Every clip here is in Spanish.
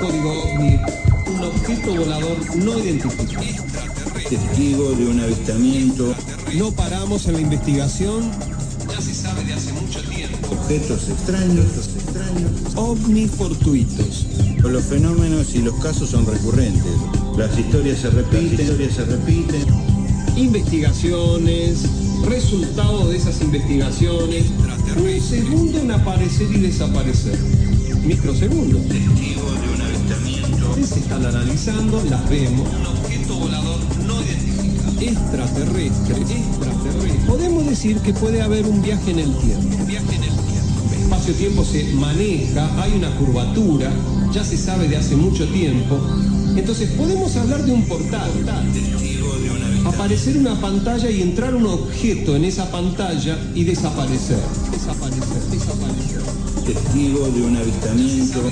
Código OVNI, un objeto volador no identificado. Testigo de un avistamiento, No paramos en la investigación. Ya se sabe de hace mucho tiempo. objetos extraños, extraños. OVNI fortuitos. Los fenómenos y los casos son recurrentes. Las historias se repiten, las historias se repiten. Investigaciones, resultado de esas investigaciones. Un segundo en aparecer y desaparecer. Microsegundos. Testigo de un avistamiento. Se están analizando, las vemos. Un objeto volador no identificado. Extraterrestre, extraterrestre. Podemos decir que puede haber un viaje en el tiempo. Un viaje en el tiempo. El espacio-tiempo se maneja, hay una curvatura, ya se sabe de hace mucho tiempo. Entonces podemos hablar de un portal. Testigo de un avistamiento. Aparecer una pantalla y entrar un objeto en esa pantalla y desaparecer. Desaparecer. Testigo de un avistamiento.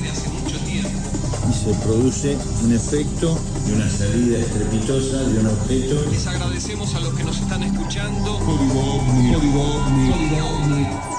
Y se produce un efecto de una salida estrepitosa de un objeto. Les agradecemos a los que nos están escuchando. Código OVNI. Código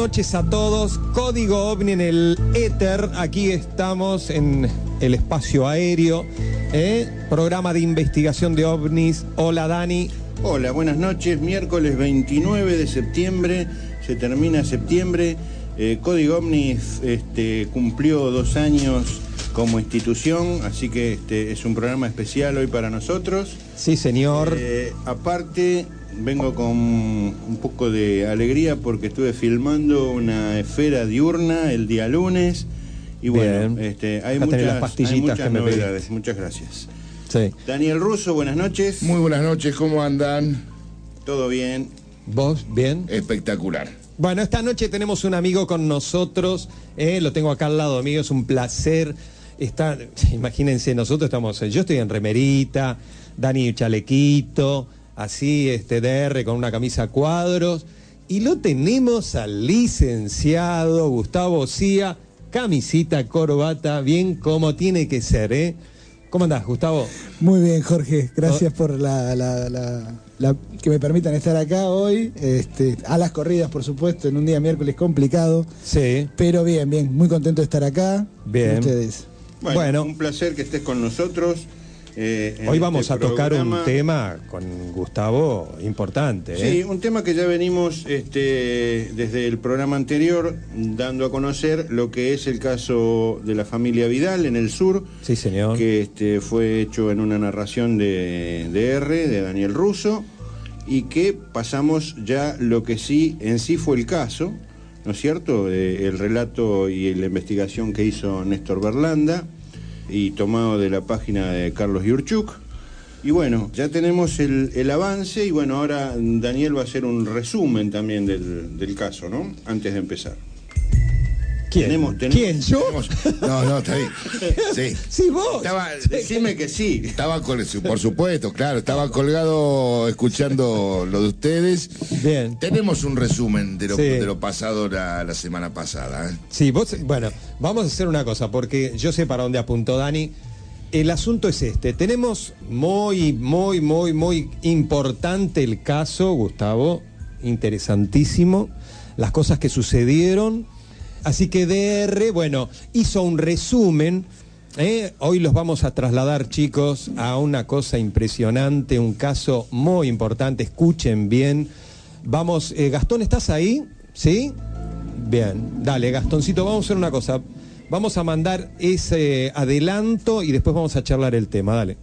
noches a todos. Código OVNI en el éter. Aquí estamos en el espacio aéreo. ¿eh? Programa de investigación de ovnis. Hola, Dani. Hola, buenas noches. Miércoles 29 de septiembre, se termina septiembre. Eh, Código Omnis este, cumplió dos años como institución, así que este, es un programa especial hoy para nosotros. Sí, señor. Eh, aparte, vengo con un poco de alegría porque estuve filmando una esfera diurna el día lunes. Y bueno, Bien. este, hay muchas, las pastillitas hay muchas que me novedades. pediste. Muchas gracias. Sí. Daniel Russo, buenas noches. Muy buenas noches, ¿cómo andan? Todo bien. ¿Vos? ¿Bien? Espectacular. Bueno, esta noche tenemos un amigo con nosotros, eh, lo tengo acá al lado mío, es un placer. Está, imagínense, nosotros estamos, yo estoy en remerita, Dani chalequito, así, este DR con una camisa a cuadros, y lo tenemos al licenciado Gustavo Cía, camisita, corbata, bien como tiene que ser, ¿eh? ¿Cómo andás, Gustavo? Muy bien, Jorge. Gracias por la, la- la- la- que me permitan estar acá hoy. Este, a las corridas, por supuesto, en un día miércoles complicado. Sí. Pero bien, bien. Muy contento de estar acá. Bien. Con ustedes. Bueno, Bueno. un placer que estés con nosotros. Eh, Hoy este vamos a tocar un tema con Gustavo importante. Sí, ¿eh? un tema que ya venimos este, desde el programa anterior dando a conocer lo que es el caso de la familia Vidal en el sur, Sí, señor. que este, fue hecho en una narración de, de R, de Daniel Russo, y que pasamos ya lo que sí en sí fue el caso, ¿no es cierto? Eh, el relato y la investigación que hizo Néstor Berlanda, y tomado de la página de Carlos Yurchuk. Y bueno, ya tenemos el, el avance y bueno, ahora Daniel va a hacer un resumen también del, del caso, ¿no? Antes de empezar. ¿Quién? tenemos- tenemos- ¿Quién? ¿Yo? Tenemos- No, no, está bien. Sí. Sí, vos. Estaba, Decime que sí. estaba col- por supuesto, claro, estaba colgado escuchando lo de ustedes. Bien. Tenemos un resumen de lo, Sí. de lo pasado la, la semana pasada. ¿eh? Sí, vos, bueno, vamos a hacer una cosa, porque yo sé para dónde apuntó Dani. El asunto es este. Tenemos muy, muy, muy, muy importante el caso, Gustavo. Interesantísimo. Las cosas que sucedieron. Así que DR, bueno, hizo un resumen. ¿eh? Hoy los vamos a trasladar, chicos, a una cosa impresionante, un caso muy importante. Escuchen bien. Vamos, eh, Gastón, ¿estás ahí? ¿Sí? Bien, dale, Gastoncito, vamos a hacer una cosa. Vamos a mandar ese adelanto y después vamos a charlar el tema, dale.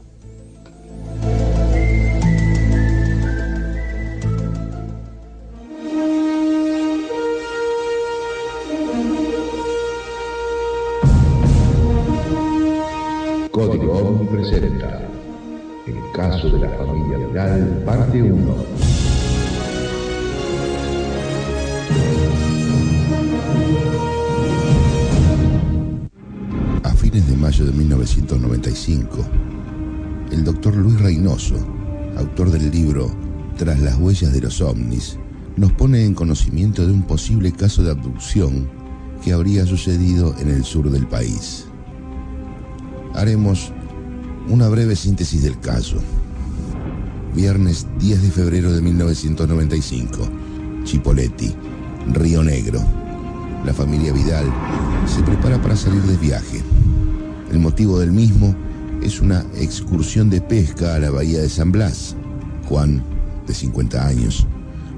Código presenta El caso de la familia Vidal, parte 1. De mayo de 1995, el doctor Luis Reynoso, autor del libro Tras las huellas de los ovnis, nos pone en conocimiento de un posible caso de abducción que habría sucedido en el sur del país. Haremos una breve síntesis del caso. Viernes 10 de febrero de 1995, Chipoletti, Río Negro. La familia Vidal se prepara para salir de viaje. El motivo del mismo es una excursión de pesca a la bahía de San Blas. Juan, de 50 años,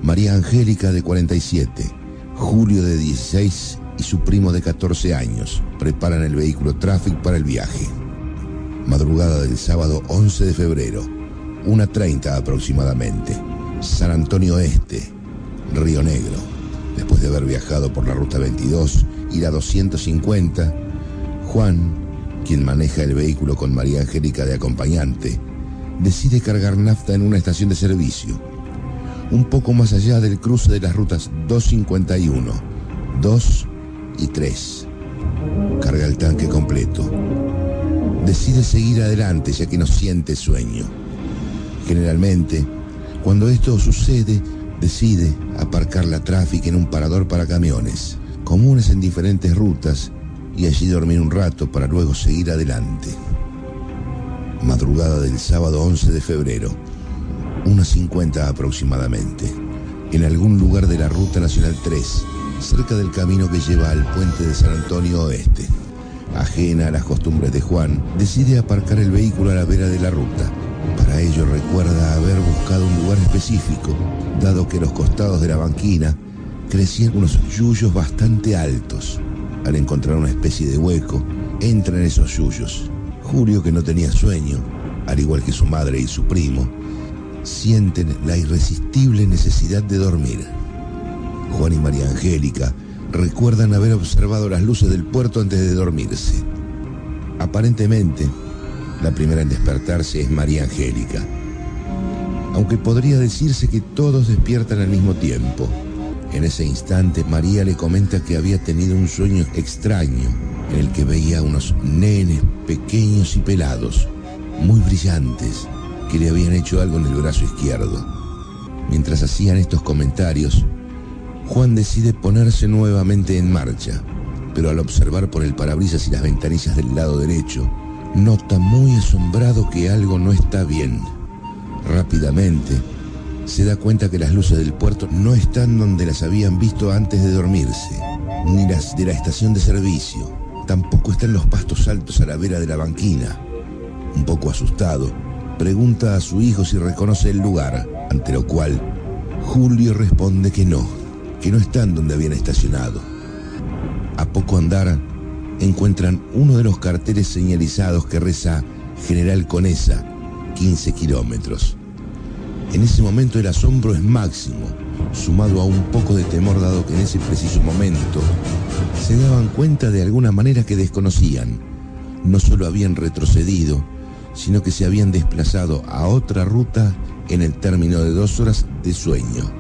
María Angélica, de 47, Julio, de 16 y su primo de 14 años preparan el vehículo Traffic para el viaje. Madrugada del sábado 11 de febrero, 1.30 aproximadamente, San Antonio Este, Río Negro. Después de haber viajado por la ruta 22 y la 250, Juan, quien maneja el vehículo con María Angélica de acompañante, decide cargar nafta en una estación de servicio, un poco más allá del cruce de las rutas 251, 2 y 3. Carga el tanque completo. Decide seguir adelante ya que no siente sueño. Generalmente, cuando esto sucede, decide aparcar la tráfico en un parador para camiones, comunes en diferentes rutas, y allí dormir un rato para luego seguir adelante. Madrugada del sábado 11 de febrero, unas 50 aproximadamente, en algún lugar de la Ruta Nacional 3, cerca del camino que lleva al puente de San Antonio Oeste. Ajena a las costumbres de Juan, decide aparcar el vehículo a la vera de la ruta. Para ello recuerda haber buscado un lugar específico, dado que los costados de la banquina crecían unos yuyos bastante altos. Al encontrar una especie de hueco, entra en esos yuyos. Julio, que no tenía sueño, al igual que su madre y su primo, sienten la irresistible necesidad de dormir. Juan y María Angélica recuerdan haber observado las luces del puerto antes de dormirse. Aparentemente, la primera en despertarse es María Angélica. Aunque podría decirse que todos despiertan al mismo tiempo. En ese instante, María le comenta que había tenido un sueño extraño en el que veía unos nenes pequeños y pelados, muy brillantes, que le habían hecho algo en el brazo izquierdo. Mientras hacían estos comentarios, Juan decide ponerse nuevamente en marcha, pero al observar por el parabrisas y las ventanillas del lado derecho, nota muy asombrado que algo no está bien. Rápidamente, se da cuenta que las luces del puerto no están donde las habían visto antes de dormirse, ni las de la estación de servicio. Tampoco están los pastos altos a la vera de la banquina. Un poco asustado, pregunta a su hijo si reconoce el lugar, ante lo cual Julio responde que no, que no están donde habían estacionado. A poco andar, encuentran uno de los carteles señalizados que reza General Conesa, 15 kilómetros. En ese momento el asombro es máximo, sumado a un poco de temor dado que en ese preciso momento se daban cuenta de alguna manera que desconocían. No solo habían retrocedido, sino que se habían desplazado a otra ruta en el término de dos horas de sueño.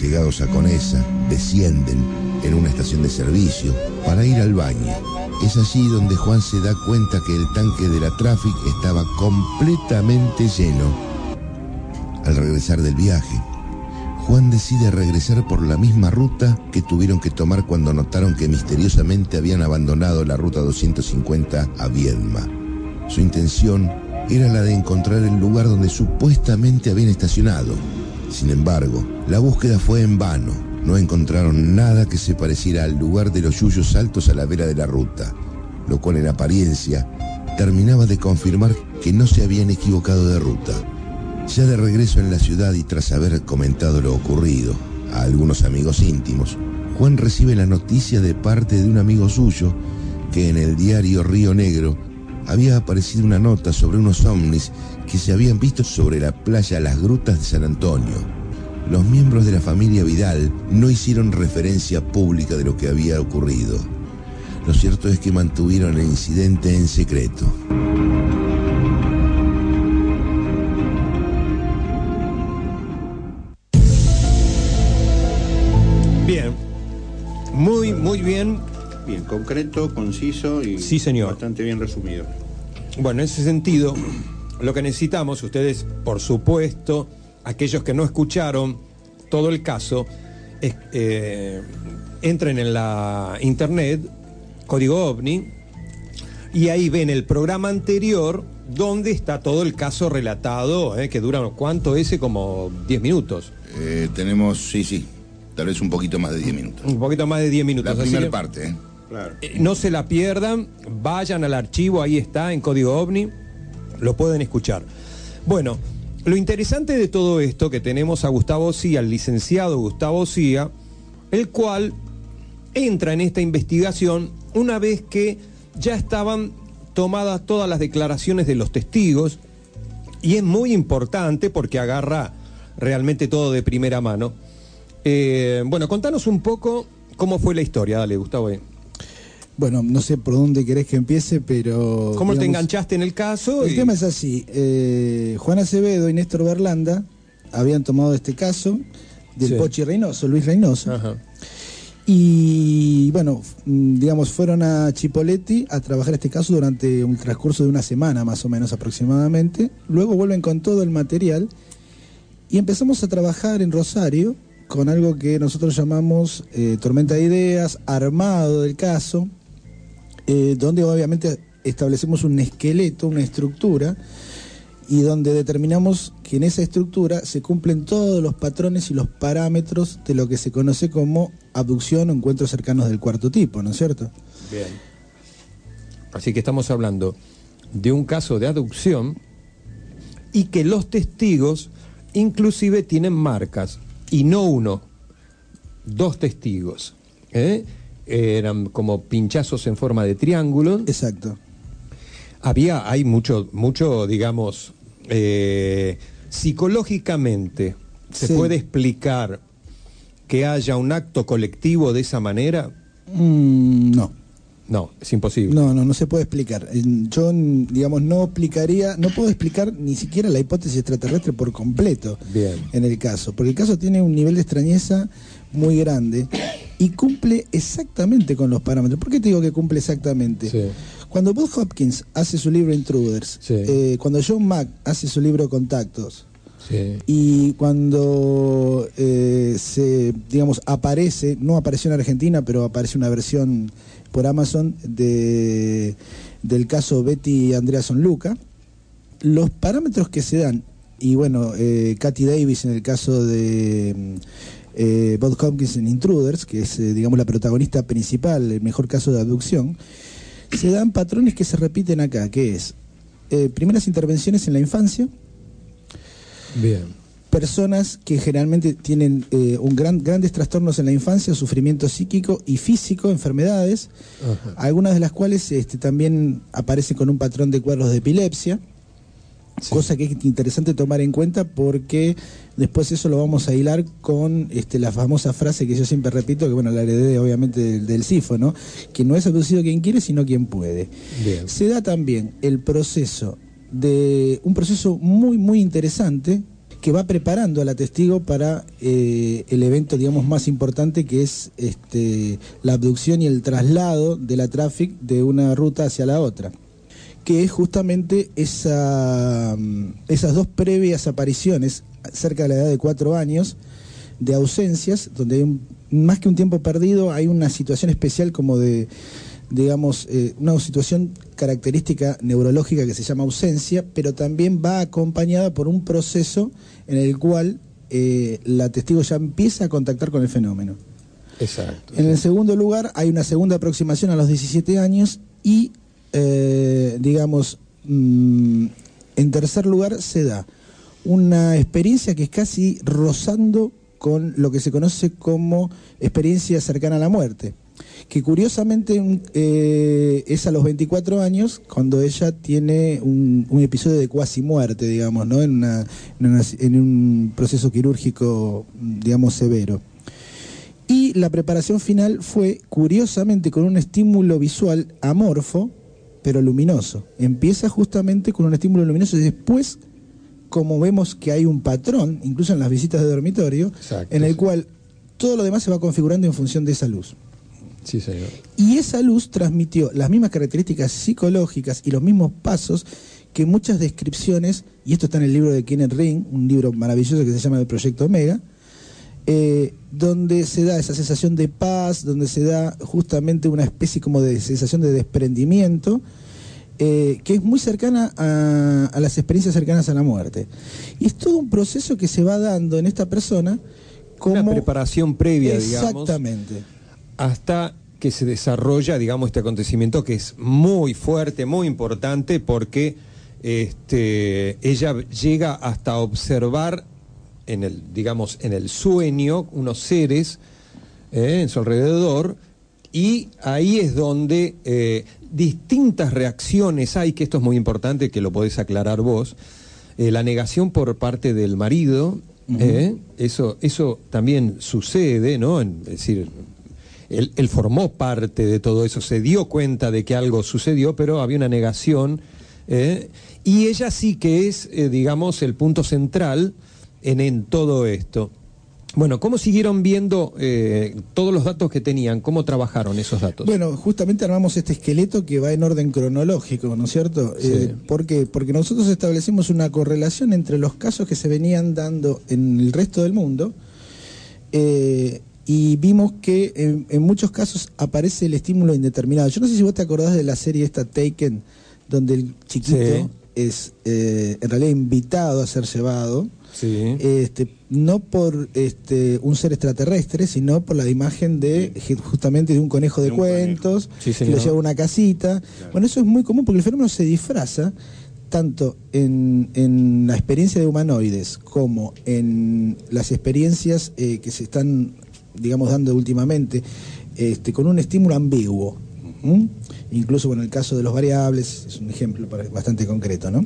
Llegados a Conesa, descienden en una estación de servicio para ir al baño. Es allí donde Juan se da cuenta que el tanque de la Traffic estaba completamente lleno. Al regresar del viaje, Juan decide regresar por la misma ruta que tuvieron que tomar cuando notaron que misteriosamente habían abandonado la ruta 250 a Viedma. Su intención era la de encontrar el lugar donde supuestamente habían estacionado. Sin embargo, la búsqueda fue en vano. No encontraron nada que se pareciera al lugar de los yuyos altos a la vera de la ruta, lo cual en apariencia terminaba de confirmar que no se habían equivocado de ruta. Ya de regreso en la ciudad y tras haber comentado lo ocurrido a algunos amigos íntimos, Juan recibe la noticia de parte de un amigo suyo que en el diario Río Negro había aparecido una nota sobre unos ovnis que se habían visto sobre la playa Las Grutas de San Antonio. Los miembros de la familia Vidal no hicieron referencia pública de lo que había ocurrido. Lo cierto es que mantuvieron el incidente en secreto. Muy, bien. Bien, concreto, conciso y Sí, señor. bastante bien resumido. Bueno, en ese sentido, lo que necesitamos, ustedes, por supuesto, aquellos que no escucharon todo el caso, es, eh, entren en la internet, código OVNI, y ahí ven el programa anterior donde está todo el caso relatado, eh, que dura, ¿cuánto ese? Como 10 minutos. Eh, tenemos, sí, sí, tal vez un poquito más de 10 minutos. Un poquito más de 10 minutos. La así primera que, parte, ¿eh? Claro. eh, no se la pierdan, vayan al archivo, ahí está, en código OVNI, lo pueden escuchar. Bueno, lo interesante de todo esto que tenemos a Gustavo Cía, al licenciado Gustavo Cía, el cual entra en esta investigación una vez que ya estaban tomadas todas las declaraciones de los testigos, y es muy importante porque agarra realmente todo de primera mano. Eh, bueno, contanos un poco cómo fue la historia, dale, Gustavo. Bueno, no sé por dónde querés que empiece, pero. ¿Cómo te enganchaste en el caso? El Y- tema es así. eh, Juan Acevedo y Néstor Berlanda habían tomado este caso del Sí. Pochi Reynoso, Luis Reynoso. Ajá. Y bueno, digamos, fueron a Chipoletti a trabajar este caso durante un transcurso de una semana más o menos aproximadamente. Luego vuelven con todo el material y empezamos a trabajar en Rosario con algo que nosotros llamamos eh, tormenta de ideas, armado del caso, eh, donde obviamente establecemos un esqueleto, una estructura, y donde determinamos que en esa estructura se cumplen todos los patrones y los parámetros de lo que se conoce como abducción o encuentros cercanos del cuarto tipo, ¿no es cierto? Bien. Así que estamos hablando de un caso de aducción y que los testigos inclusive tienen marcas y no uno, dos testigos. ¿eh? Eran como pinchazos en forma de triángulo. Exacto. Había, hay mucho, mucho, digamos, eh, psicológicamente, ¿se Sí. puede explicar que haya un acto colectivo de esa manera? Mm, no. No, es imposible. No, no, no se puede explicar. Eh, Yo, digamos, no explicaría, no puedo explicar ni siquiera la hipótesis extraterrestre por completo Bien. en el caso, porque el caso tiene un nivel de extrañeza muy grande y cumple exactamente con los parámetros. ¿Por qué te digo que cumple exactamente? Sí. Cuando Bob Hopkins hace su libro Intruders, Sí. eh, cuando John Mack hace su libro Contactos, Sí. y cuando eh, se, digamos, aparece, no apareció en Argentina, pero aparece una versión por Amazon de, del caso Betty Andreason Luca, los parámetros que se dan, y bueno, eh, Katy Davis en el caso de mm, eh, Bob Hopkins en Intruders, que es, eh, digamos, la protagonista principal, el mejor caso de abducción, se dan patrones que se repiten acá, que es eh, primeras intervenciones en la infancia, Bien. Personas que generalmente tienen eh, un gran, grandes trastornos en la infancia, sufrimiento psíquico y físico, enfermedades, Ajá. algunas de las cuales este, también aparecen con un patrón de cuadros de epilepsia, Sí. cosa que es interesante tomar en cuenta porque después eso lo vamos a hilar con este, la famosa frase que yo siempre repito, que bueno, la heredé obviamente del, del CIFO, ¿no? Que no es abducido quien quiere, sino quien puede. Bien. Se da también el proceso de un proceso muy muy interesante que va preparando a la testigo para eh, el evento digamos más importante que es este, la abducción y el traslado de la tráfico de una ruta hacia la otra que es justamente mm, esas dos previas apariciones cerca de la edad de cuatro años de ausencias, donde hay un- más que un tiempo perdido, hay una situación especial como de, digamos, eh, una situación característica neurológica que se llama ausencia, pero también va acompañada por un proceso en el cual eh, la testigo ya empieza a contactar con el fenómeno. Exacto. En el segundo lugar, hay una segunda aproximación a los 17 años y, eh, digamos, mm, en tercer lugar se da una experiencia que es casi rozando con lo que se conoce como experiencia cercana a la muerte, que curiosamente eh, es a los 24 años cuando ella tiene un, un episodio de cuasi muerte, digamos, ¿no? en, una- en una- en un proceso quirúrgico, digamos, severo. Y la preparación final fue, curiosamente, con un estímulo visual amorfo, pero luminoso. Empieza justamente con un estímulo luminoso y después, como vemos que hay un patrón, incluso en las visitas de dormitorio, Exacto, en el cual todo lo demás se va configurando en función de esa luz. Sí, señor. Y esa luz transmitió las mismas características psicológicas y los mismos pasos que muchas descripciones, y esto está en el libro de Kenneth Ring, un libro maravilloso que se llama El Proyecto Omega, eh, donde se da esa sensación de paz, donde se da justamente una especie como de sensación de desprendimiento, eh, que es muy cercana a, a las experiencias cercanas a la muerte. Y es todo un proceso que se va dando en esta persona como... Una preparación previa, digamos. Exactamente. Hasta que se desarrolla, digamos, este acontecimiento que es muy fuerte, muy importante, porque este, ella llega hasta observar en el, digamos, en el sueño unos seres eh, en su alrededor, y ahí es donde eh, distintas reacciones hay, que esto es muy importante, que lo podés aclarar vos, eh, la negación por parte del marido, eso, eso también sucede, ¿no? En- es decir, él, él formó parte de todo eso, se dio cuenta de que algo sucedió, pero había una negación. ¿eh? Y ella sí que es, eh, digamos, el punto central en, en todo esto. Bueno, ¿cómo siguieron viendo eh, todos los datos que tenían? ¿Cómo trabajaron esos datos? Bueno, justamente armamos este esqueleto que va en orden cronológico, ¿no es cierto? Sí. ¿Por qué? Porque nosotros establecimos una correlación entre los casos que se venían dando en el resto del mundo eh, y vimos que en, en muchos casos aparece el estímulo indeterminado. Yo no sé si vos te acordás de la serie esta Taken, donde el chiquito Sí. es eh, en realidad invitado a ser llevado sí. este, no por este, un ser extraterrestre, sino por la imagen de justamente de un conejo de, De un cuentos Sí, que lo lleva a una casita. Bueno, eso es muy común porque el fenómeno se disfraza tanto en, en la experiencia de humanoides como en las experiencias eh, que se están, digamos, dando últimamente, este, con un estímulo ambiguo. Incluso, bueno, el caso de los variables es un ejemplo bastante concreto, ¿no?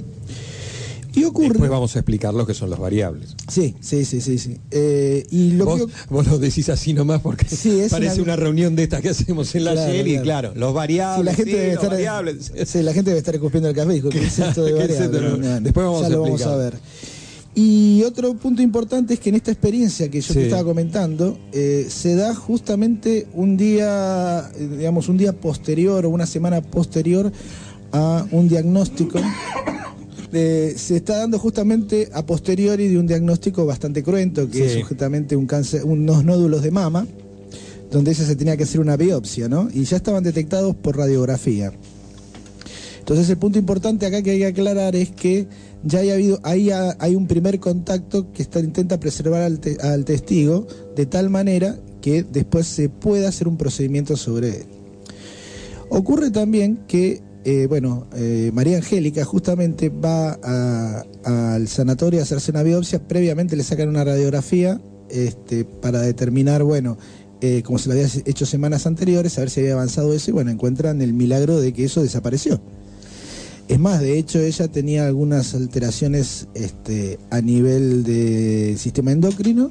Y ocurre... Después vamos a explicar lo que son las variables. Sí, sí, sí, sí, sí. Eh, y lo vos, que vos lo decís así nomás porque Sí, parece una- una... reunión de estas que hacemos en la Claro, serie, claro. claro, los variables, Sí, la gente sí, debe los estar, variables. sí, la gente debe estar escupiendo el café. Dijo, ¿qué es esto de ¿Qué es esto? Bueno, Después vamos ya a lo vamos a ver. Y otro punto importante es que en esta experiencia que yo Sí. te estaba comentando, eh, se da justamente un día, digamos, un día posterior o una semana posterior a un diagnóstico. Eh, se está dando justamente a posteriori de un diagnóstico bastante cruento, que Sí. es justamente un cáncer, unos nódulos de mama, donde ella se tenía que hacer una biopsia, ¿no? Y ya estaban detectados por radiografía. Entonces el punto importante acá que hay que aclarar es que ya hay habido, ahí ha- hay un primer contacto que intenta preservar al, te- al testigo de tal manera que después se pueda hacer un procedimiento sobre él. Ocurre también que, eh, bueno, eh, María Angélica justamente va al sanatorio a hacerse una biopsia, previamente le sacan una radiografía este, para determinar, bueno, eh, como se lo había hecho semanas anteriores, a ver si había avanzado eso y bueno, encuentran el milagro de que eso desapareció. Es más, de hecho, ella tenía algunas alteraciones este, a nivel de sistema endocrino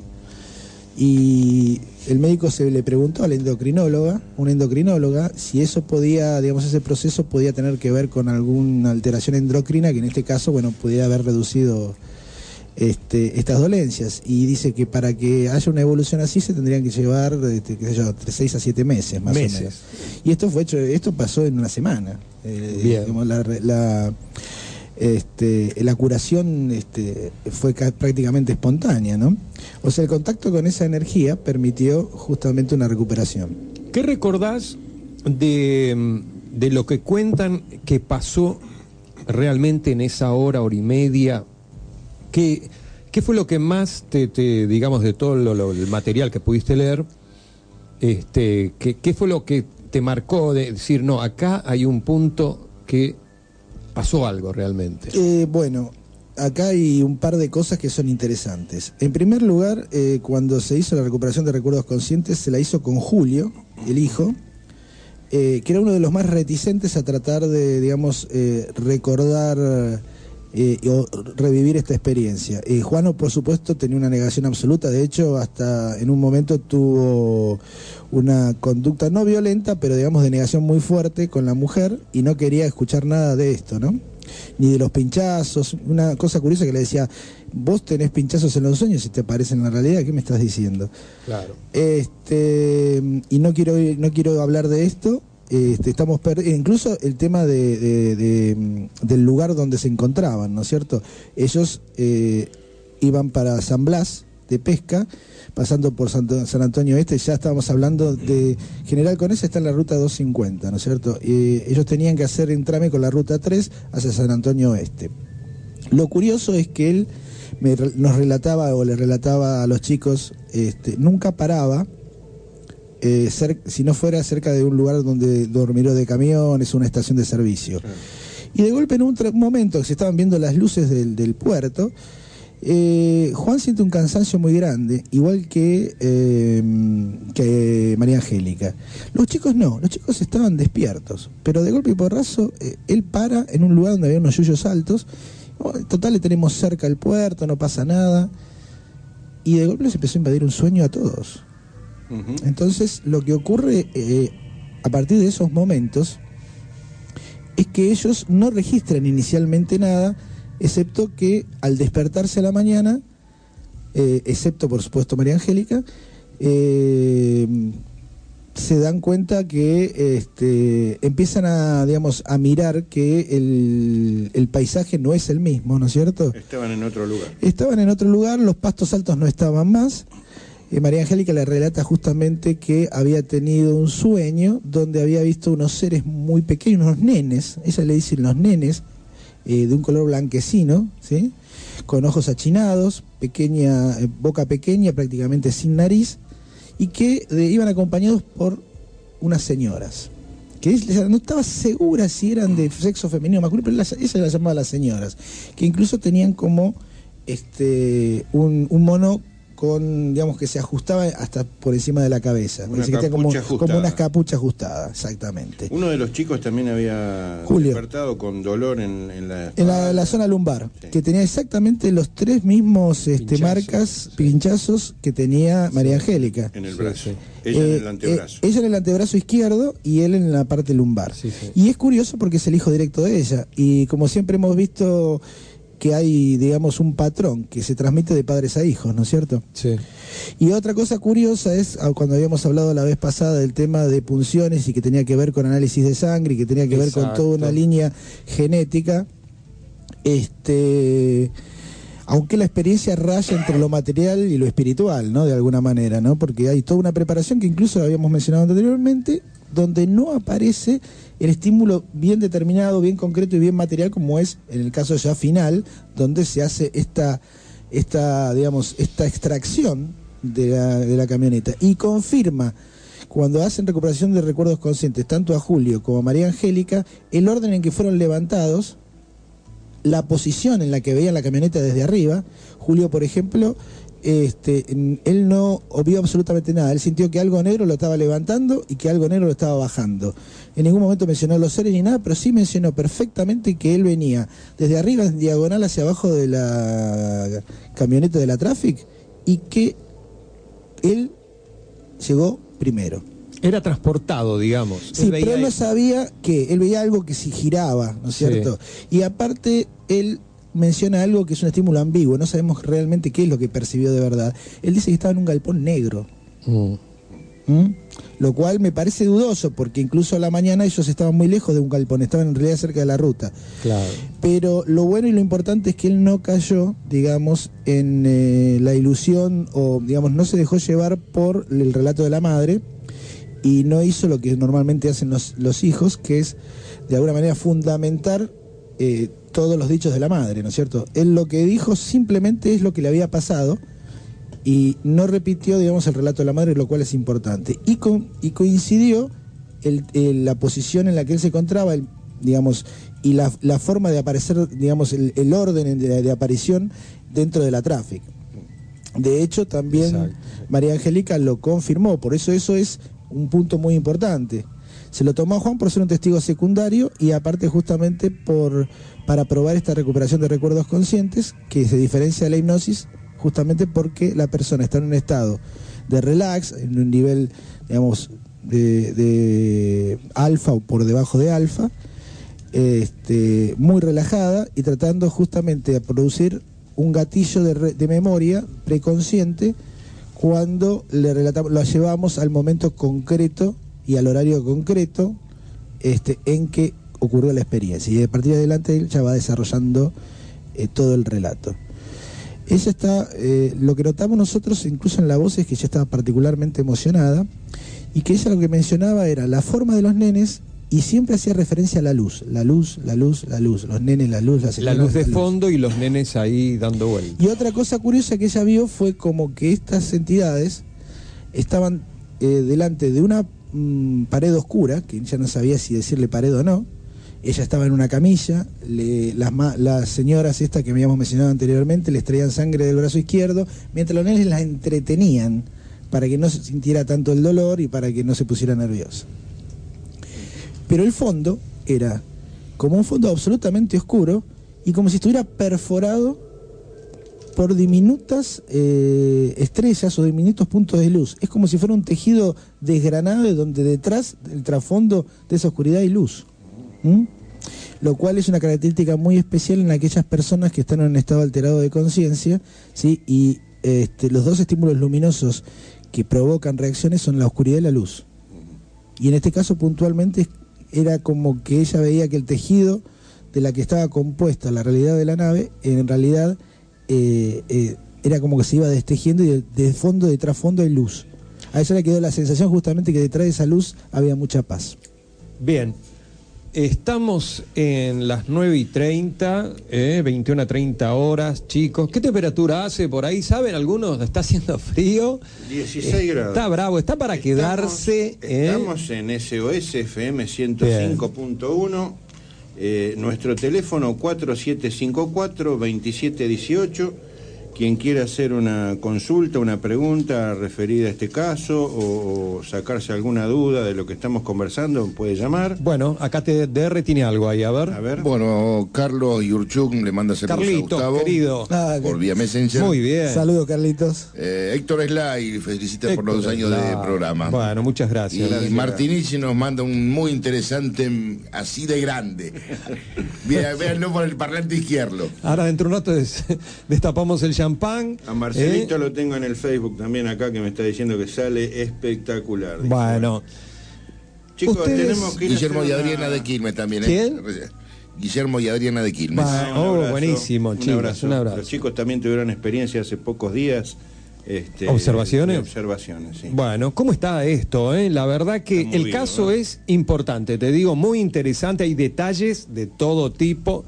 y el médico se le preguntó a la endocrinóloga, una endocrinóloga, si eso podía, digamos, ese proceso podía tener que ver con alguna alteración endocrina que en este caso, bueno, podía haber reducido este, estas dolencias. Y dice que para que haya una evolución así se tendrían que llevar, este, qué sé yo, entre 6 a 7 meses más Meses. o menos. Y esto fue hecho, esto pasó en una semana. Eh, Bien. digamos, la, la- este, la curación este, fue ca- prácticamente espontánea, ¿no? O sea, el contacto con esa energía permitió justamente una recuperación. ¿Qué recordás de, de lo que cuentan que pasó realmente en esa hora, hora y media? ¿Qué, fue lo que más te, digamos, de todo el material que pudiste leer? Este, ¿qué, ¿Qué fue lo que te marcó de decir, no, acá hay un punto que pasó algo realmente? Eh, bueno, acá hay un par de cosas que son interesantes. En primer lugar, eh, cuando se hizo la recuperación de recuerdos conscientes, se la hizo con Julio, el hijo, eh, que era uno de los más reticentes a tratar de, digamos, recordar eh, o revivir esta experiencia. Eh, Juano, por supuesto, tenía una negación absoluta, de hecho, hasta en un momento tuvo una conducta no violenta, pero digamos de negación muy fuerte con la mujer y no quería escuchar nada de esto, ¿no? Ni de los pinchazos, una cosa curiosa que le decía, vos tenés pinchazos en los sueños y te aparecen en la realidad, ¿qué me estás diciendo? Claro. Este, y no quiero no quiero hablar de esto. Este, estamos incluso el tema de, mm, del lugar donde se encontraban, ¿no es cierto? Ellos eh, iban para San Blas de pesca, pasando por San Antonio Este, ya estábamos hablando de General Conesa está en la ruta 250, ¿no es cierto? Ellos tenían que hacer entrame con la ruta 3 hacia San Antonio Oeste. Lo curioso es que él nos relataba o le relataba a los chicos, este, nunca paraba, eh, si no fuera cerca de un lugar donde dormiró de camiones, una estación de servicio. Y de golpe en un momento que se estaban viendo las luces del, del puerto, eh, Juan siente un cansancio muy grande, igual que, eh, que María Angélica. Los chicos no, los chicos estaban despiertos, pero de golpe y porrazo eh, él para en un lugar donde había unos yuyos altos. Total, le tenemos cerca el puerto, no pasa nada. Y de golpe les empezó a invadir un sueño a todos. Entonces, lo que ocurre eh, a partir de esos momentos es que ellos no registran inicialmente nada, excepto que al despertarse a la mañana, eh, excepto por supuesto María Angélica, eh, se dan cuenta que este, empiezan a, digamos, a mirar que el, el paisaje no es el mismo, ¿no es cierto? Estaban en otro lugar. Estaban en otro lugar, los pastos altos no estaban más. Eh, María Angélica le relata justamente que había tenido un sueño donde había visto unos seres muy pequeños, unos nenes, ella le dice los nenes, eh, de un color blanquecino, ¿sí? con ojos achinados, pequeña, eh, boca pequeña, prácticamente sin nariz, y que iban acompañados por unas señoras. Que no estaba segura si eran de sexo femenino o masculino, pero las- ella las llamaba las señoras, que incluso tenían como este un, un mono con, digamos, que se ajustaba hasta por encima de la cabeza. Una que tenía como, unas capuchas ajustadas, exactamente. Uno de los chicos también había Julio. despertado con dolor en, en la... En la, la zona lumbar, Sí. que tenía exactamente los tres mismos este, Pinchazos, marcas, sí. pinchazos que tenía María Angélica. En el brazo. sí. Ella en Eh, el antebrazo. eh, ella en el antebrazo izquierdo y él en la parte lumbar. Sí, sí. Y es curioso porque es el hijo directo de ella. Y como siempre hemos visto que hay, digamos, un patrón que se transmite de padres a hijos, ¿no es cierto? Sí. Y otra cosa curiosa es, ah, cuando habíamos hablado la vez pasada del tema de punciones y que tenía que ver con análisis de sangre y que tenía que ver con toda una línea genética, este aunque la experiencia raya entre lo material y lo espiritual, ¿no? De alguna manera, ¿no? Porque hay toda una preparación que incluso habíamos mencionado anteriormente, donde no aparece el estímulo bien determinado, bien concreto y bien material, como es en el caso ya final, donde se hace esta, esta digamos, esta extracción de la, de la camioneta. Y confirma, cuando hacen recuperación de recuerdos conscientes, tanto a Julio como a María Angélica, el orden en que fueron levantados, la posición en la que veía la camioneta desde arriba. Julio, por ejemplo, este, él no vio absolutamente nada. Él sintió que algo negro lo estaba levantando y que algo negro lo estaba bajando. En ningún momento mencionó los seres ni nada, pero sí mencionó perfectamente que él venía desde arriba en diagonal hacia abajo de la camioneta de la Traffic y que él llegó primero. Era transportado, digamos. Sí, Él pero él no sabía que él veía algo que si giraba, ¿no es Sí. cierto? Y aparte, él menciona algo que es un estímulo ambiguo, no sabemos realmente qué es lo que percibió de verdad. Él dice que estaba en un galpón negro, Mm. ¿m? lo cual me parece dudoso, porque incluso a la mañana ellos estaban muy lejos de un galpón, estaban en realidad cerca de la ruta. Claro. Pero lo bueno y lo importante es que él no cayó, digamos, en eh, la ilusión o, digamos, no se dejó llevar por el relato de la madre y no hizo lo que normalmente hacen los, los hijos, que es, de alguna manera, fundamentar eh, todos los dichos de la madre, ¿no es cierto? Él lo que dijo simplemente es lo que le había pasado y no repitió, digamos, el relato de la madre, lo cual es importante. Y, co- y coincidió el- el- la posición en la que él se encontraba, el- digamos, y la, la forma de aparecer, digamos, el, el orden de, de aparición dentro de la tráfico. De hecho, también Exacto. María Angélica lo confirmó, por eso eso es un punto muy importante. Se lo tomó a Juan por ser un testigo secundario y aparte justamente por para probar esta recuperación de recuerdos conscientes que se diferencia de la hipnosis justamente porque la persona está en un estado de relax, en un nivel, digamos, de, alfa o por debajo de alfa, este, muy relajada y tratando justamente de producir un gatillo de, de memoria preconsciente cuando le relatamos, lo llevamos al momento concreto y al horario concreto este, en que ocurrió la experiencia. Y a partir de adelante él ya va desarrollando eh, todo el relato. ella está, eh, lo que notamos nosotros incluso en la voz es que ella estaba particularmente emocionada y que ella lo que mencionaba era la forma de los nenes y siempre hacía referencia a la luz, la luz, la luz, la luz, los nenes, la luz, la La luz de fondo y los nenes ahí dando vueltas. Y otra cosa curiosa que ella vio fue como que estas entidades estaban eh, delante de una pared oscura, que ya no sabía si decirle pared o no. Ella estaba en una camilla, las señoras estas que habíamos mencionado anteriormente les traían sangre del brazo izquierdo, mientras los nenes las entretenían para que no se sintiera tanto el dolor y para que no se pusiera nerviosa. Pero el fondo era como un fondo absolutamente oscuro y como si estuviera perforado por diminutas eh, estrellas o diminutos puntos de luz. Es como si fuera un tejido desgranado de donde detrás del trasfondo de esa oscuridad hay luz. ¿Mm? Lo cual es una característica muy especial en aquellas personas que están en un estado alterado de conciencia, ¿sí? Y este, los dos estímulos luminosos que provocan reacciones son la oscuridad y la luz. Y en este caso puntualmente era como que ella veía que el tejido de la que estaba compuesta la realidad de la nave, en realidad eh, eh, era como que se iba destejiendo y de, de fondo, de trasfondo hay luz. A ella le quedó la sensación justamente que detrás de esa luz había mucha paz. Bien, estamos en las 9 y 30, eh, 21 a 30 horas, chicos. ¿Qué temperatura hace por ahí? ¿Saben algunos? ¿Está haciendo frío? 16 grados. Está bravo, está para quedarse. eh. Estamos en SOS FM 105.1. Eh, nuestro teléfono 4754-2718. Quien quiera hacer una consulta, una pregunta referida a este caso o, o sacarse alguna duda de lo que estamos conversando, puede llamar. Bueno, acá TDR tiene algo ahí, a ver. A ver. Bueno, Carlos Yurchuk le manda saludos a Gustavo querido. Ah, por vía Messenger. Muy bien. Saludos, Carlitos. Eh, Héctor Slay felicita por los dos años de programa. Bueno, muchas y gracias. Martinici nos manda un muy interesante, así de grande. Véanlo por el parlante izquierdo. Ahora dentro de un rato des- destapamos el champán. A Marcelito ¿eh? lo tengo en el Facebook también acá que me está diciendo que sale espectacular. Dice, Bueno, Chicos, Ustedes- tenemos que ir Guillermo y una- Adriana de Quilmes también. ¿eh? ¿Quién? Guillermo y Adriana de Quilmes. Un Oh, abrazo, buenísimo, chicos, abrazo. un abrazo. Los chicos también tuvieron experiencia hace pocos días. este, ¿Observaciones? Observaciones, sí. Bueno, ¿cómo está esto? eh? La verdad que el bien, caso ¿no? es importante, te digo, muy interesante, hay detalles de todo tipo.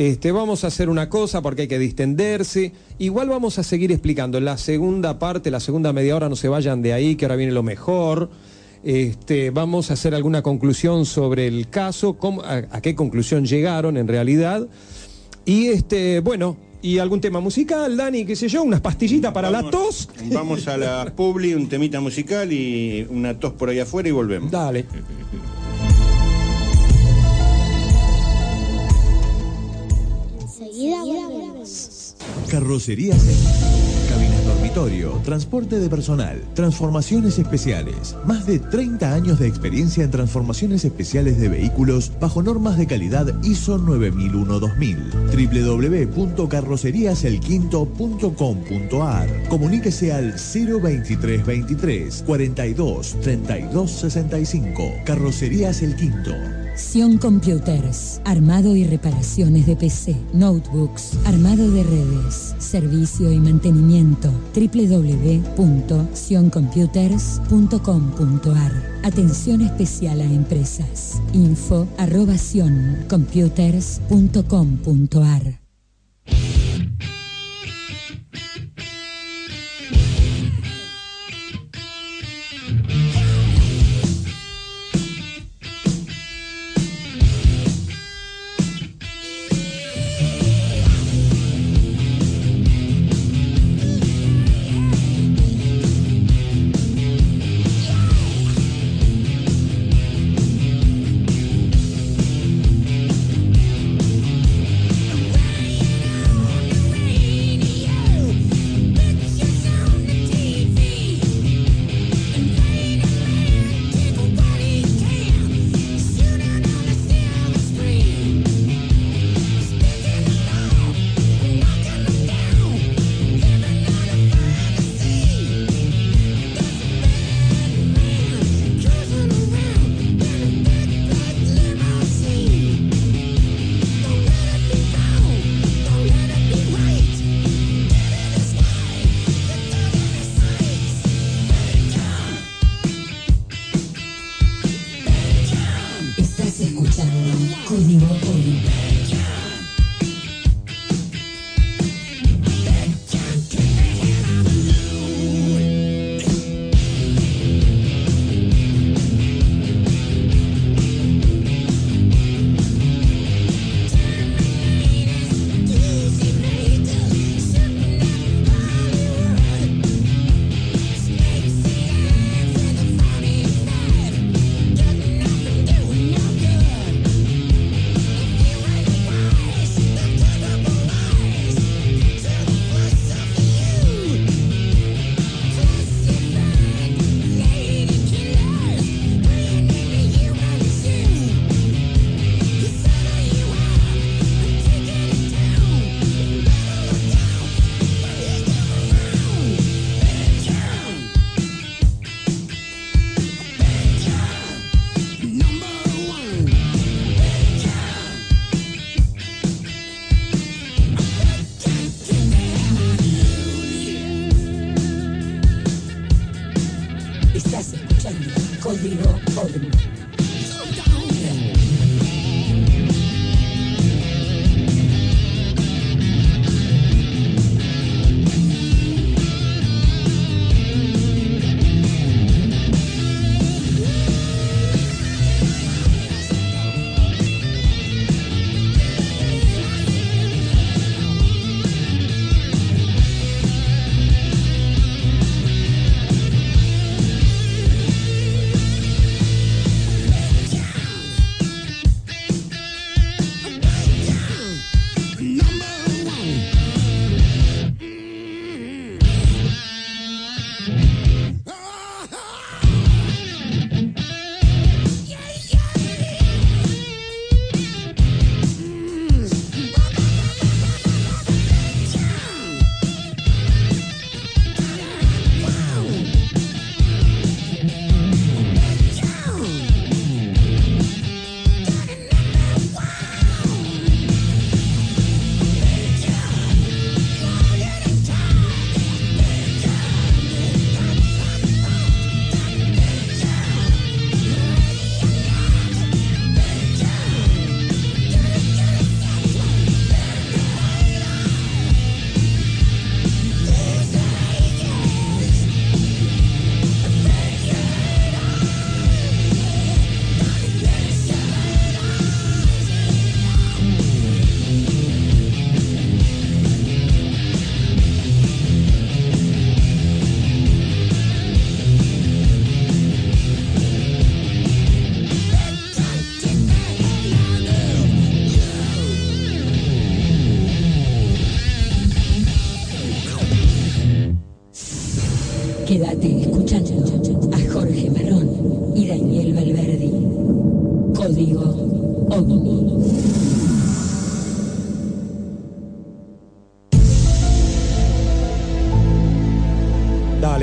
Este, vamos a hacer una cosa porque hay que distenderse. Igual vamos a seguir explicando. En la segunda parte, la segunda media hora, no se vayan de ahí, que ahora viene lo mejor. Este, vamos a hacer alguna conclusión sobre el caso, cómo- a, a qué conclusión llegaron en realidad. Y este, bueno, y algún tema musical, Dani, qué sé yo, unas pastillitas para la tos. Vamos a la Publi, un temita musical y una tos por ahí afuera y volvemos. Dale. Volvemos. Carrocerías cabinas dormitorio, transporte de personal, transformaciones especiales. Más de 30 años de experiencia en transformaciones especiales de vehículos bajo normas de calidad ISO 9001-2000. www.carroceriaselquinto.com.ar Comuníquese al 02323 42 32 65. Carrocerías El Quinto. Sion Computers, armado y reparaciones de PC, notebooks, armado de redes, servicio y mantenimiento. www.sioncomputers.com.ar Atención especial a empresas. Info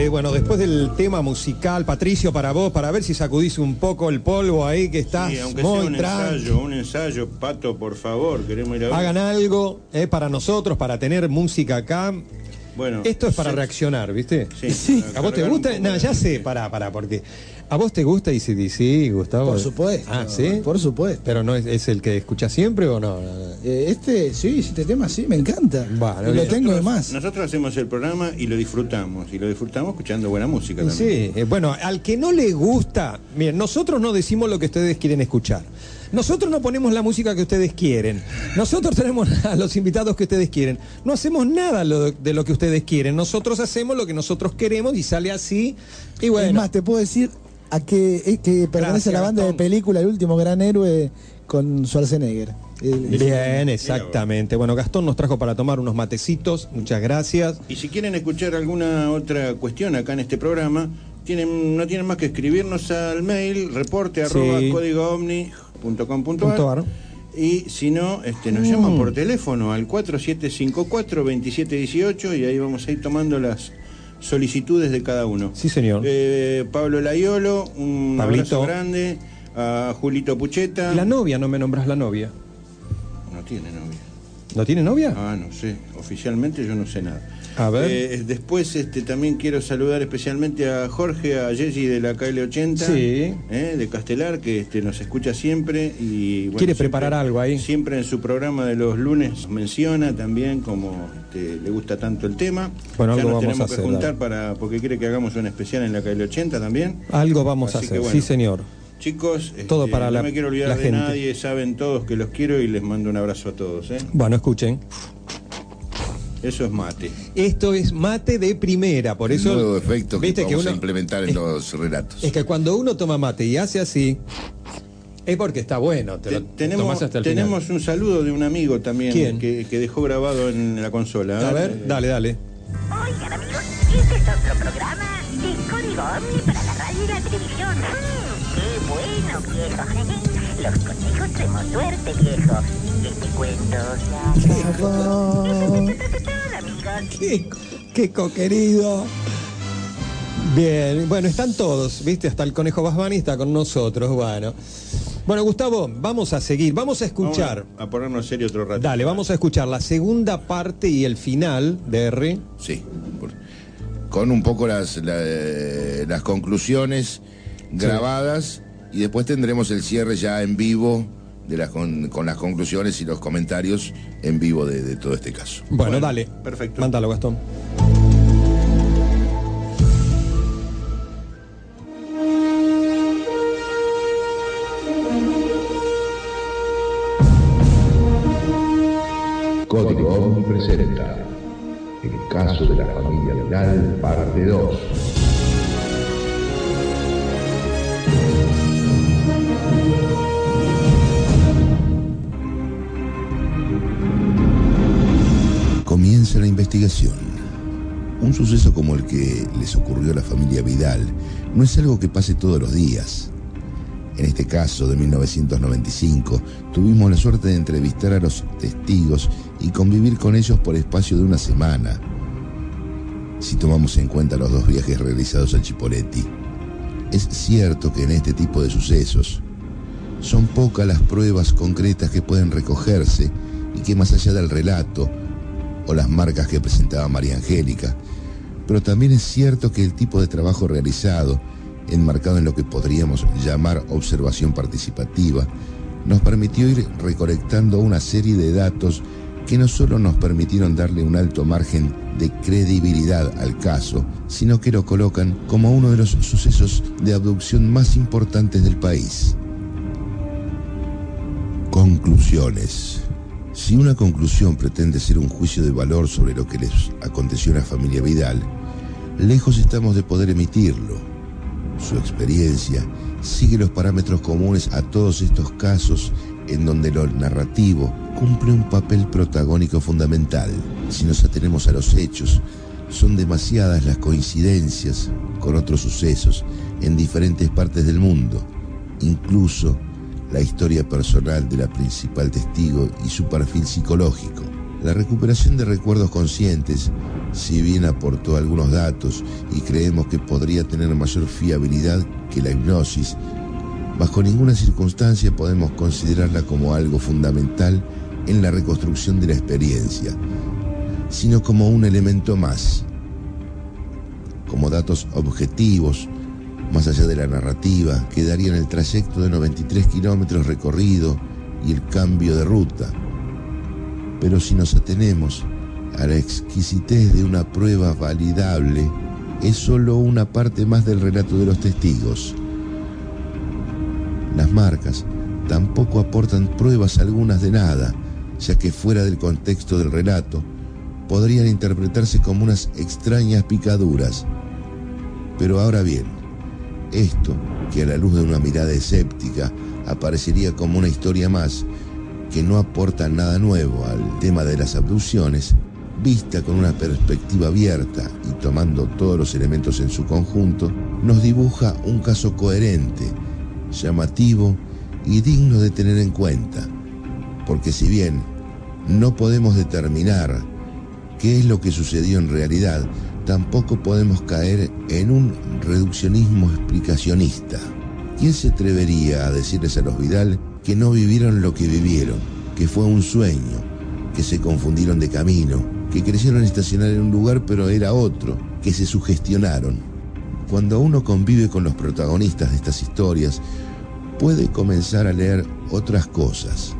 Bueno, después del tema musical, Patricio, para vos, para ver si sacudís un poco el polvo ahí que estás Sí, aunque sea muy un tranqui. ensayo, un ensayo, Pato, por favor, queremos ir a ver. Hagan algo eh, para nosotros, para tener música acá. Bueno, Esto es para sí, reaccionar, ¿viste? Sí, ¿A vos te gusta? No, ya sé, pará, pará, porque ¿a vos te gusta ICDC, Gustavo? Por supuesto. Ah, ¿sí? Por supuesto. ¿Pero no es, es el que escuchás siempre o no? Eh, este, sí, este tema sí, me encanta. Bueno, Y lo bien. tengo de más. Nosotros hacemos el programa y lo disfrutamos. Y lo disfrutamos escuchando buena música Y también. Sí, eh, bueno, al que no le gusta, miren, nosotros no decimos lo que ustedes quieren escuchar. Nosotros no ponemos la música que ustedes quieren. Nosotros tenemos a los invitados que ustedes quieren. No hacemos nada lo- de lo que ustedes quieren. Nosotros hacemos lo que nosotros queremos y sale así. Y bueno, Es más, te puedo decir a que, eh, que pertenece a la banda de película El último gran héroe con Schwarzenegger. Bien, exactamente. Bueno, Gastón nos trajo para tomar unos matecitos. Muchas gracias. Y si quieren escuchar alguna otra cuestión acá en este programa, tienen, no tienen más que escribirnos al mail reporte Sí. arroba código omni punto com punto Punto ar. ar. Y si no, este, nos Mm. llaman por teléfono al 4754-2718 y ahí vamos a ir tomando las solicitudes de cada uno. Sí, señor. Eh, Pablo Laiolo, un Pablito. abrazo grande. A Julito Pucheta. La novia, no me nombras la novia. No tiene novia. ¿No tiene novia? Ah, no sé. Oficialmente yo no sé nada. A ver. Eh, después este, también quiero saludar especialmente a Jorge, a Jessy de la KL80, Sí. eh, de Castelar, que este, nos escucha siempre. y bueno, Quiere siempre- preparar algo ahí. Siempre en su programa de los lunes menciona también como este, le gusta tanto el tema. Bueno, ya algo nos vamos tenemos a que hacer, juntar dale. para porque quiere que hagamos un especial en la KL80 también. Algo vamos a Así que hacer. bueno. Sí, señor. Chicos, Todo este, para no la- me quiero olvidar de gente. nadie, saben todos que los quiero y les mando un abrazo a todos. ¿eh? Bueno, escuchen. Eso es mate. Esto es mate de primera, por eso. el nuevo efecto que vamos uno- a implementar en es, los relatos. es que cuando uno toma mate y hace así, es porque está bueno. Te lo Te- tenemos tomás hasta el tenemos final. un saludo de un amigo también ¿Quién? Que, que dejó grabado en la consola. A ver, Eh, dale, dale. Oigan amigos, este es otro programa de Código Omni para la radio y la televisión. Mm, ¡Qué bueno, viejo! Los conejos tenemos suerte, viejo. Y este cuento amigos. Qué, qué coquerido. Bien, bueno, están todos, ¿viste? Hasta el conejo Basbani está con nosotros, bueno. Bueno, Gustavo, vamos a seguir, vamos a escuchar. Vamos a, ponernos serio otro rato. Dale, vamos a escuchar la segunda parte y el final de R. Sí. con un poco las, la- las conclusiones grabadas y después tendremos el cierre ya en vivo de las con, con las conclusiones y los comentarios en vivo de, de todo este caso. Bueno, dale. perfecto. Mándalo, Gastón. Código presenta El caso de la familia Vidal, parte 2. Un suceso como el que les ocurrió a la familia Vidal no es algo que pase todos los días. En este caso de 1995, tuvimos la suerte de entrevistar a los testigos y convivir con ellos por espacio de una semana. Si tomamos en cuenta los dos viajes realizados a Chipoletti, es cierto que en este tipo de sucesos son pocas las pruebas concretas que pueden recogerse y que más allá del relato o las marcas que presentaba María Angélica, pero también es cierto que el tipo de trabajo realizado, enmarcado en lo que podríamos llamar observación participativa, nos permitió ir recolectando una serie de datos que no solo nos permitieron darle un alto margen de credibilidad al caso, sino que lo colocan como uno de los sucesos de abducción más importantes del país. Conclusiones. Si una conclusión pretende ser un juicio de valor sobre lo que les aconteció a la familia Vidal, lejos estamos de poder emitirlo. Su experiencia sigue los parámetros comunes a todos estos casos en donde lo narrativo cumple un papel protagónico fundamental. Si nos atenemos a los hechos, son demasiadas las coincidencias con otros sucesos en diferentes partes del mundo, incluso la historia personal de la principal testigo y su perfil psicológico. La recuperación de recuerdos conscientes, si bien aportó algunos datos y creemos que podría tener mayor fiabilidad que la hipnosis, bajo ninguna circunstancia podemos considerarla como algo fundamental en la reconstrucción de la experiencia, sino como un elemento más, como datos objetivos, más allá de la narrativa, que darían el trayecto de 93 kilómetros recorrido y el cambio de ruta. Pero si nos atenemos a la exquisitez de una prueba validable, es solo una parte más del relato de los testigos. Las marcas tampoco aportan pruebas algunas de nada, ya que fuera del contexto del relato, podrían interpretarse como unas extrañas picaduras. Pero ahora bien, esto, que a la luz de una mirada escéptica aparecería como una historia más, que no aporta nada nuevo al tema de las abducciones, vista con una perspectiva abierta y tomando todos los elementos en su conjunto, nos dibuja un caso coherente, llamativo y digno de tener en cuenta. Porque si bien no podemos determinar qué es lo que sucedió en realidad, tampoco podemos caer en un reduccionismo explicacionista. ¿Quién se atrevería a decirles a los Vidal que no vivieron lo que vivieron, que fue un sueño, que se confundieron de camino, que creyeron estacionar en un lugar pero era otro, que se sugestionaron? Cuando uno convive con los protagonistas de estas historias, puede comenzar a leer otras cosas.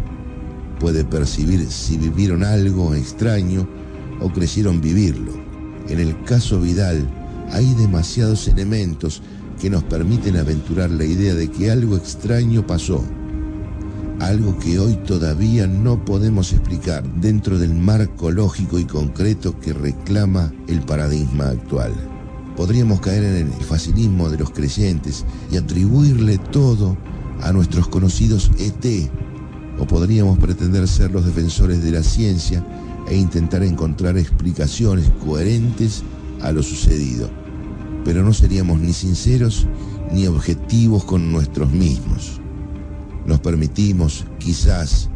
Puede percibir si vivieron algo extraño o creyeron vivirlo. En el caso Vidal hay demasiados elementos que nos permiten aventurar la idea de que algo extraño pasó. Algo que hoy todavía no podemos explicar dentro del marco lógico y concreto que reclama el paradigma actual. Podríamos caer en el facilismo de los creyentes y atribuirle todo a nuestros conocidos ET, o podríamos pretender ser los defensores de la ciencia e intentar encontrar explicaciones coherentes a lo sucedido. Pero no seríamos ni sinceros ni objetivos con nuestros mismos. Nos permitimos, quizás,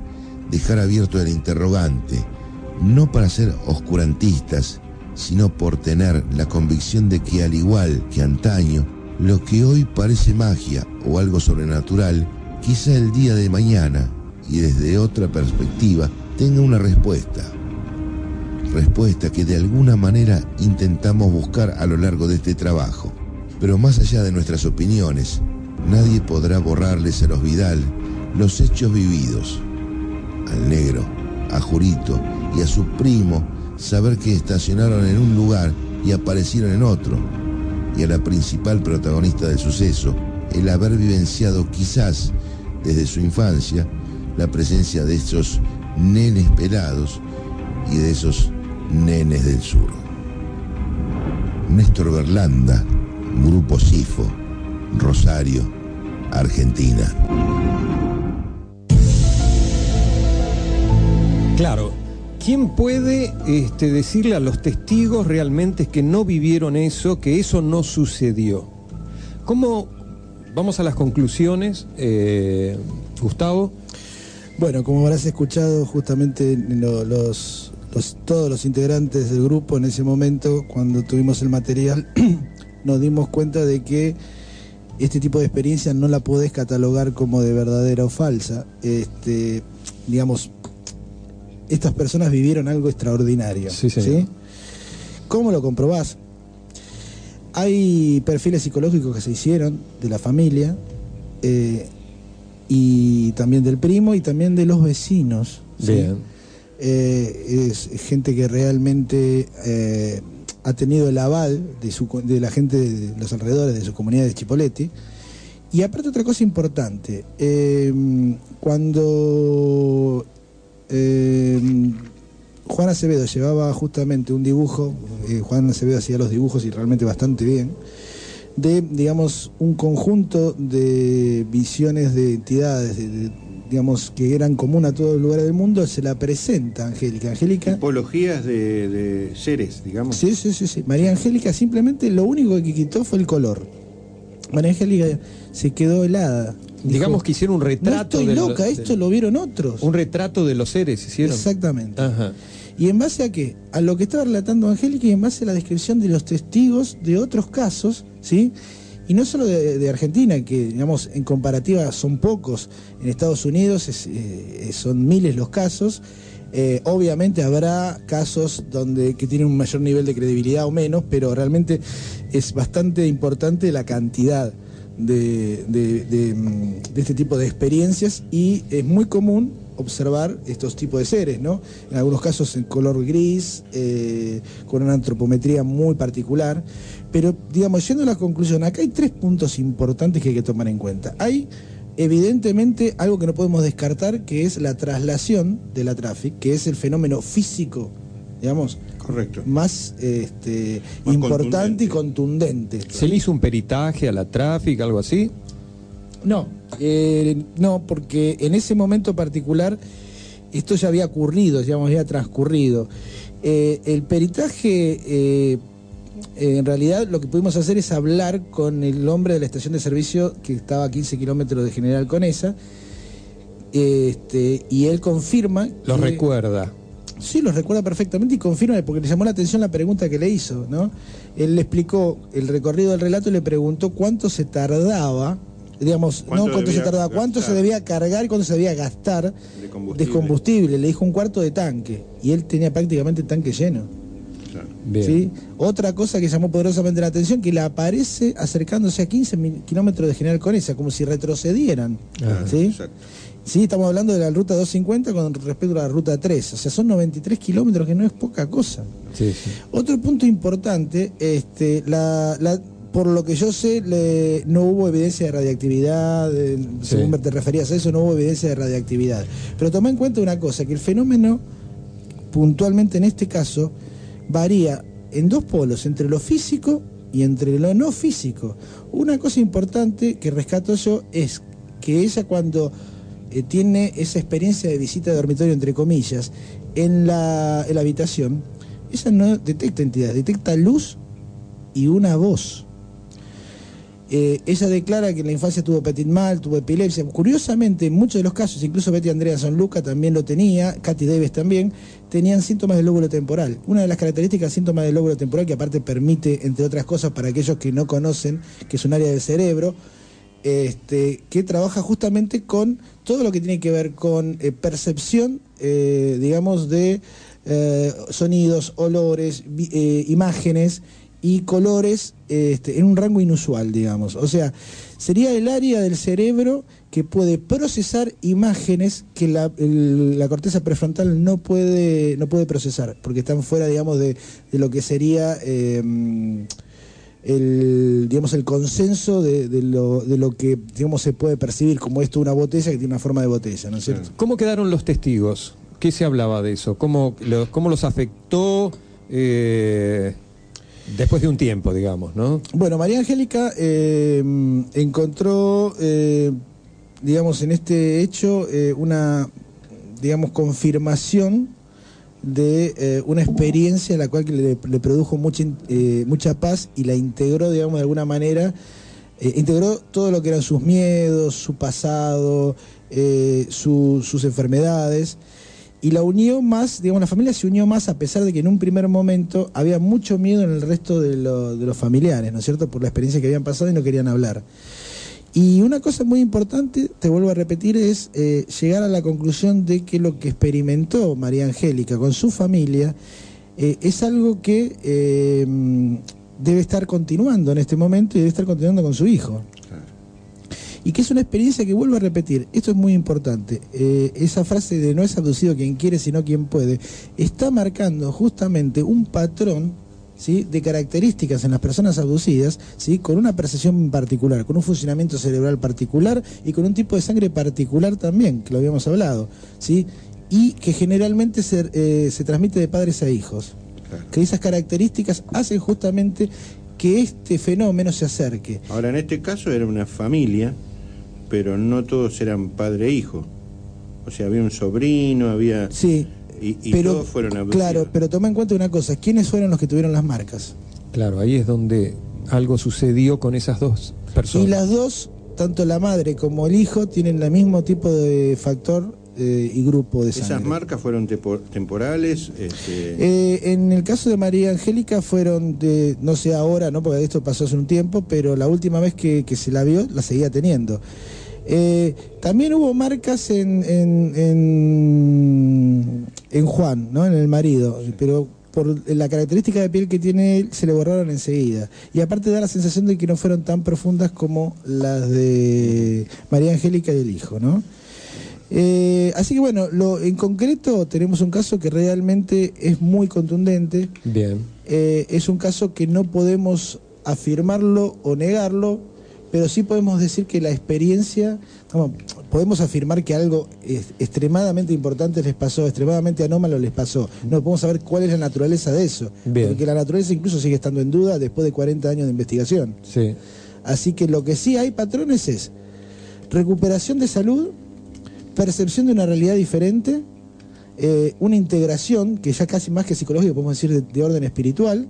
dejar abierto el interrogante, no para ser oscurantistas, sino por tener la convicción de que al igual que antaño, lo que hoy parece magia o algo sobrenatural, quizá el día de mañana y desde otra perspectiva tenga una respuesta. Respuesta que de alguna manera intentamos buscar a lo largo de este trabajo. Pero más allá de nuestras opiniones, nadie podrá borrarles a los Vidal los hechos vividos. Al negro, a Jurito y a su primo saber que estacionaron en un lugar y aparecieron en otro. Y a la principal protagonista del suceso, el haber vivenciado quizás desde su infancia la presencia de esos nenes pelados y de esos nenes del sur. Néstor Berlanda, Grupo Sifo, Rosario, Argentina. Claro, ¿quién puede este, decirle a los testigos realmente que no vivieron eso, que eso no sucedió? ¿Cómo vamos a las conclusiones, eh, Gustavo? Bueno, como habrás escuchado justamente lo- los, los- todos los integrantes del grupo en ese momento, cuando tuvimos el material, nos dimos cuenta de que este tipo de experiencia no la podés catalogar como de verdadera o falsa. Este, digamos, estas personas vivieron algo extraordinario. Sí, señor. ¿Cómo lo comprobás? Hay perfiles psicológicos que se hicieron de la familia eh, y también del primo y también de los vecinos. ¿sí? Bien. Eh, es gente que realmente eh, ha tenido el aval de, su, de la gente de los alrededores de su comunidad de Chipoleti. Y aparte otra cosa importante, eh, cuando Juan Acevedo llevaba justamente un dibujo, Juan Acevedo hacía los dibujos y realmente bastante bien, de, digamos, un conjunto de visiones de entidades, de- de, digamos, que eran común a todos los lugares del mundo, se la presenta a Angélica. Angélica Tipologías de, de seres, digamos. Sí, sí, sí, sí. María Angélica simplemente lo único que quitó fue el color. María Angélica se quedó helada. Dijo, Digamos que hicieron un no retrato estoy de lo- loca, de- esto lo vieron otros. Un retrato de los seres, ¿hicieron? Exactamente. Ajá. ¿Y en base a qué? A lo que estaba relatando Angélica y en base a la descripción de los testigos de otros casos, ¿sí? Y no solo de, Argentina, que digamos en comparativa son pocos, en Estados Unidos es, eh, son miles los casos, Eh, obviamente habrá casos donde que tienen un mayor nivel de credibilidad o menos, pero realmente es bastante importante la cantidad de, de- mm, de este tipo de experiencias y es muy común observar estos tipos de seres, ¿no? En algunos casos en color gris, eh, con una antropometría muy particular, pero digamos, yendo a la conclusión, acá hay tres puntos importantes que hay que tomar en cuenta. Hay evidentemente algo que no podemos descartar, que es la traslación de la tráfico, que es el fenómeno físico, digamos, Correcto. más este, Más importante y contundente. ¿Se le hizo un peritaje a la tráfico, algo así? No, eh, no, porque en ese momento particular esto ya había ocurrido, digamos, había transcurrido. Eh, el peritaje, eh, en realidad lo que pudimos hacer es hablar con el hombre de la estación de servicio que estaba a 15 kilómetros de General Conesa, este, y él confirma... Lo que- recuerda. Sí, lo recuerda perfectamente y confirma, porque le llamó la atención la pregunta que le hizo, ¿no? Él le explicó el recorrido del relato y le preguntó cuánto se tardaba, digamos, ¿Cuánto no cuánto se tardaba, cuánto se debía cargar y cuánto se debía gastar De combustible. de combustible. Le dijo un cuarto de tanque y él tenía prácticamente el tanque lleno. Claro. ¿sí? Otra cosa que llamó poderosamente la atención, que le aparece acercándose a 15 mil kilómetros de General Conesa, como si retrocedieran. Ajá. ¿sí? Exacto. Sí, estamos hablando de la ruta 250 con respecto a la ruta 3. O sea, son 93 kilómetros, que no es poca cosa. Sí, sí. Otro punto importante, este, la, la- por lo que yo sé, le- no hubo evidencia de radiactividad, eh, Sí. según te referías a eso, no hubo evidencia de radiactividad. Pero toma en cuenta una cosa, que el fenómeno, puntualmente en este caso, varía en dos polos, entre lo físico y entre lo no físico. Una cosa importante que rescato yo es que ella cuando eh, tiene esa experiencia de visita de dormitorio, entre comillas, en la, en la habitación, ella no detecta entidades, detecta luz y una voz. Eh, ella declara que en la infancia tuvo petit mal, tuvo epilepsia. Curiosamente, en muchos de los casos, incluso Betty Andrea Luca también lo tenía, Katy Davis también, tenían síntomas del lóbulo temporal. Una de las características del síntoma del lóbulo temporal, que aparte permite, entre otras cosas, para aquellos que no conocen, que es un área del cerebro, este, que trabaja justamente con todo lo que tiene que ver con eh, percepción, eh, digamos, de sonidos, olores, imágenes y colores este, en un rango inusual, digamos. O sea, sería el área del cerebro que puede procesar imágenes que la, la corteza prefrontal no puede, no puede procesar, porque están fuera, digamos, de, de lo que sería eh, el, digamos, el consenso de, lo, de lo que digamos, se puede percibir como esto una botella que tiene una forma de botella, ¿no es cierto? ¿Cómo quedaron los testigos? ¿Qué se hablaba de eso? ¿Cómo, cómo los afectó eh, después de un tiempo, digamos, no? Bueno, María Angélica eh, encontró, eh, digamos, en este hecho eh, una, digamos, confirmación de una experiencia la cual le, produjo mucha, mucha paz y la integró, digamos, de alguna manera, integró todo lo que eran sus miedos, su pasado, su- sus enfermedades y la unió más, digamos, la familia se unió más a pesar de que en un primer momento había mucho miedo en el resto de, lo- de los familiares, ¿no es cierto? Por la experiencia que habían pasado y no querían hablar. Y una cosa muy importante, te vuelvo a repetir, es eh, llegar a la conclusión de que lo que experimentó María Angélica con su familia eh, es algo que eh, debe estar continuando en este momento y debe estar continuando con su hijo. Y que es una experiencia que vuelvo a repetir, esto es muy importante, eh, esa frase de no es abducido quien quiere, sino quien puede, está marcando justamente un patrón ¿sí? de características en las personas abducidas, ¿sí? con una percepción particular, con un funcionamiento cerebral particular y con un tipo de sangre particular también, que lo habíamos hablado, ¿sí? y que generalmente se, eh, se transmite de padres a hijos. Claro. Que esas características hacen justamente que este fenómeno se acerque. Ahora, en este caso era una familia, pero no todos eran padre e hijo. O sea, había un sobrino, había... Sí, Y, y pero, todos fueron abducidos. claro, pero toma en cuenta una cosa, ¿quiénes fueron los que tuvieron las marcas? Claro, ahí es donde algo sucedió con esas dos personas. Y las dos, tanto la madre como el hijo, tienen el mismo tipo de factor eh, y grupo de sangre. Esas marcas fueron tepo- temporales. Este, Eh, en el caso de María Angélica fueron de, no sé ahora, ¿no? porque esto pasó hace un tiempo, pero la última vez que, que se la vio la seguía teniendo. Eh, también hubo marcas en, en, en, en Juan, ¿no? en el marido, pero por la característica de piel que tiene él se le borraron enseguida. Y aparte da la sensación de que no fueron tan profundas como las de María Angélica y el hijo, ¿no? Eh, así que bueno, lo, en concreto tenemos un caso que realmente es muy contundente. Bien. Eh, es un caso que no podemos afirmarlo o negarlo, pero sí podemos decir que la experiencia, podemos afirmar que algo es- extremadamente importante les pasó, extremadamente anómalo les pasó. No podemos saber cuál es la naturaleza de eso, Bien. porque la naturaleza incluso sigue estando en duda después de 40 años de investigación. Sí. Así que lo que sí hay patrones es recuperación de salud, percepción de una realidad diferente, eh, una integración, que ya casi más que psicológica, podemos decir de, de orden espiritual,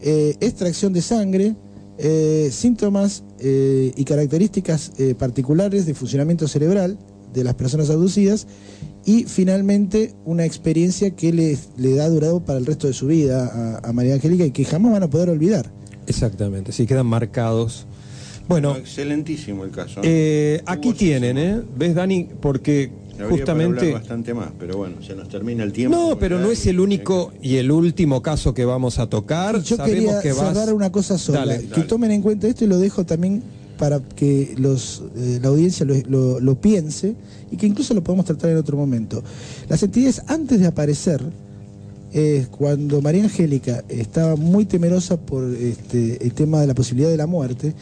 eh, extracción de sangre, eh, síntomas eh, y características eh, particulares de funcionamiento cerebral de las personas abducidas y finalmente una experiencia que le, le da durado para el resto de su vida a, a María Angélica y que jamás van a poder olvidar. Exactamente, sí, quedan marcados. Bueno, excelentísimo el caso. eh, aquí tienen, ¿eh? ¿Ves, Dani? Porque Habría justamente... bastante más, pero bueno, se nos termina el tiempo. No, pero no es el único y el último caso que vamos a tocar. Yo Sabemos quería que vas... cerrar una cosa sola, Dale, que dale. tomen en cuenta esto y lo dejo también para que los, eh, la audiencia lo, lo- lo piense y que incluso lo podemos tratar en otro momento. Las entidades antes de aparecer, eh, cuando María Angélica estaba muy temerosa por este, el tema de la posibilidad de la muerte,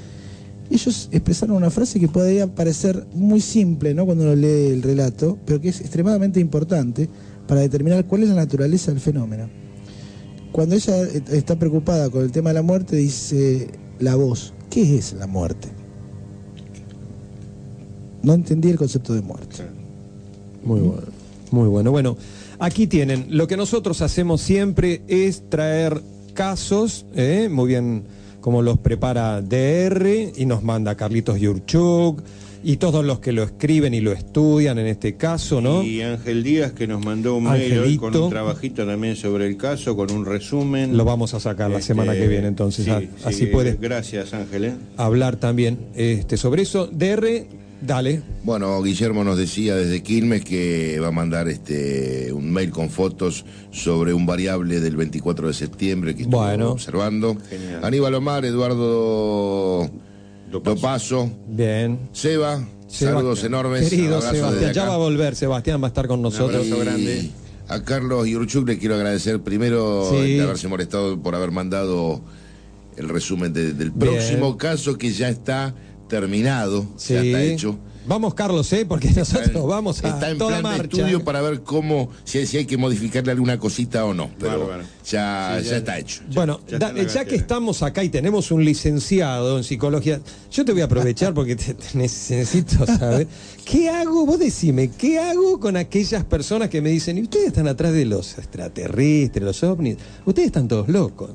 ellos expresaron una frase que podría parecer muy simple ¿no? cuando uno lee el relato, pero que es extremadamente importante para determinar cuál es la naturaleza del fenómeno. Cuando ella está preocupada con el tema de la muerte, dice la voz, ¿qué es la muerte? No entendí el concepto de muerte. Muy bueno, muy bueno. Bueno, aquí tienen. Lo que nosotros hacemos siempre es traer casos, ¿eh? muy bien, como los prepara DR y nos manda Carlitos Yurchuk y todos los que lo escriben y lo estudian en este caso, ¿no? Y Ángel Díaz que nos mandó un mail hoy con un trabajito también sobre el caso, con un resumen. Lo vamos a sacar la Este, semana que viene, entonces sí, a- sí, así puedes Gracias Ángel. ¿eh? hablar también este, sobre eso. DR Dale. Bueno, Guillermo nos decía desde Quilmes que va a mandar este un mail con fotos sobre un variable del 24 de septiembre que estuvo Bueno. observando. Genial. Aníbal Omar, Eduardo. Dopazo, Bien. Seba, Seba- saludos enormes. Querido Sebastián, ya va a volver, Sebastián va a estar con nosotros. abrazo Y grande. A Carlos Yuruchuk le quiero agradecer primero Sí. de haberse molestado por haber mandado el resumen de- del Bien. próximo caso que ya está terminado, Sí. ya está hecho. Vamos, Carlos, ¿eh? porque nosotros vamos a está en toda plan de marcha. estudio para ver cómo, si, si hay que modificarle alguna cosita o no. Pero Bárbaro. ya, Sí, ya ya- está hecho. Bueno, ya da- que estamos acá y tenemos un licenciado en psicología, yo te voy a aprovechar porque te, te necesito saber. ¿Qué hago? Vos decime, ¿qué hago con aquellas personas que me dicen, y ustedes están atrás de los extraterrestres, los ovnis? Ustedes están todos locos.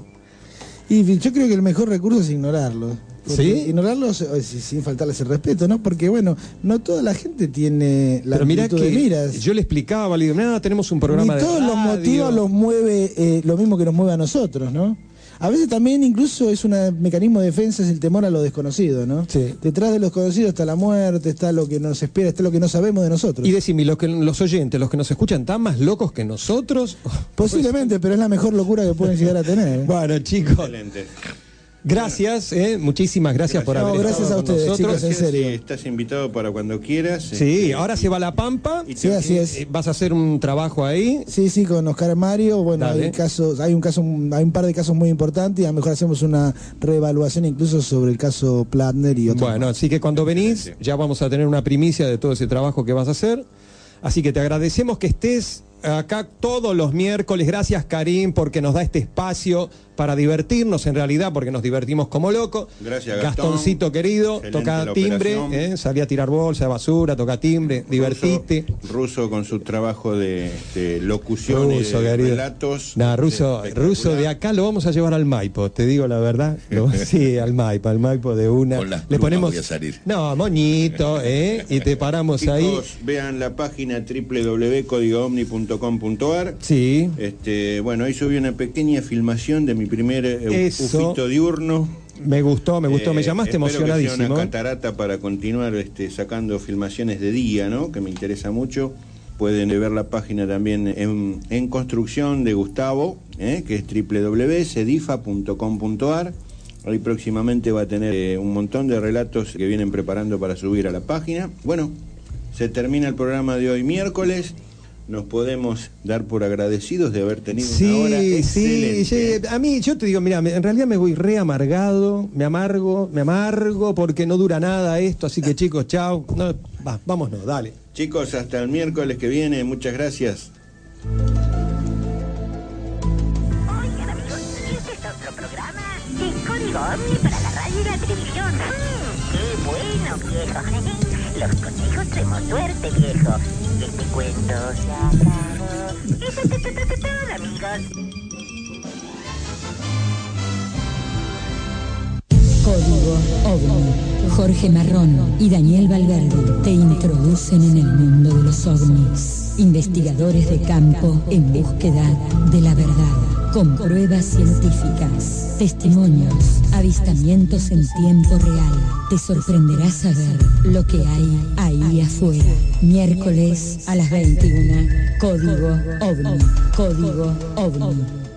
Y yo creo que el mejor recurso es ignorarlo. Porque ¿Sí? Ignorarlos eh, sin faltarles el respeto, ¿no? Porque, bueno, no toda la gente tiene la Pero mirá de que miras. yo le explicaba, digo, nada, tenemos un programa Ni de todos los radio". motivos los mueve eh, lo mismo que nos mueve a nosotros, ¿no? A veces también incluso es un mecanismo de defensa, es el temor a lo desconocido, ¿no? Sí. Detrás de lo desconocido está la muerte, está lo que nos espera, está lo que no sabemos de nosotros. Y decime, los, que, los oyentes, los que nos escuchan, ¿están más locos que nosotros? Posiblemente, pero es la mejor locura que pueden llegar a tener. ¿eh? Bueno, chicos, Excelente. Gracias, eh, muchísimas gracias, por haber No, gracias estado a con ustedes, nosotros. chicos, en serio. Sí, estás invitado para cuando quieras. Sí, Este, ahora se va a La Pampa. y Sí, te- así es. Eh, Vas a hacer un trabajo ahí. Sí, sí, con Oscar Mario, bueno, Dale. hay casos, hay un caso, hay un par de casos muy importantes y a lo mejor hacemos una reevaluación incluso sobre el caso Platner y otros. Bueno, así que cuando venís ya vamos a tener una primicia de todo ese trabajo que vas a hacer. Así que te agradecemos que estés acá todos los miércoles. Gracias Karim porque nos da este espacio para divertirnos en realidad, porque nos divertimos como locos. Gracias, Gastón. Gastoncito querido, Excelente toca timbre, eh, salí a tirar bolsa de basura, toca timbre, divertite. Ruso, Ruso con su trabajo de, de locución y Ruso, de relatos. Nah, ruso, Espectacular. ruso de acá lo vamos a llevar al Maipo, te digo la verdad. Lo- sí, al Maipo, al Maipo de una. Con las Le ponemos. voy a salir. No, moñito, ¿eh? Y te paramos ahí. Chicos, vean la página www.códigoomni.com.ar. Sí. Este, bueno, ahí subí una pequeña filmación de mi primer eh, Eso. ufito diurno. Me gustó, me gustó, me Eh, llamaste espero que sea emocionadísimo. una catarata para continuar este, sacando filmaciones de día, ¿no? Que me interesa mucho. Pueden ver la página también en, en construcción de Gustavo, ¿eh? que es www.cedifa.com.ar. Ahí próximamente va a tener eh, un montón de relatos que vienen preparando para subir a la página. Bueno, se termina el programa de hoy miércoles. Nos podemos dar por agradecidos de haber tenido una hora Sí, sí, excelente. sí, a mí yo te digo, mira, en realidad me voy re amargado, me amargo, me amargo porque no dura nada esto, así que chicos, chao, no, va, vámonos, dale. Chicos, hasta el miércoles que viene. Muchas gracias. Oigan amigos, es otro programa de Código Omni para la radio y la televisión. Mm, ¡Qué bueno, viejo! Los conejos tenemos suerte, viejo. Este cuento se acabó. Eso es todo, amigos. Código OVNI. Jorge Marrón y Daniel Valverde te introducen en el mundo de los ovnis. Investigadores de campo en búsqueda de la verdad. Con pruebas científicas, testimonios, avistamientos en tiempo real. Te sorprenderá saber lo que hay ahí afuera. Miércoles a las 21. Código OVNI. Código OVNI.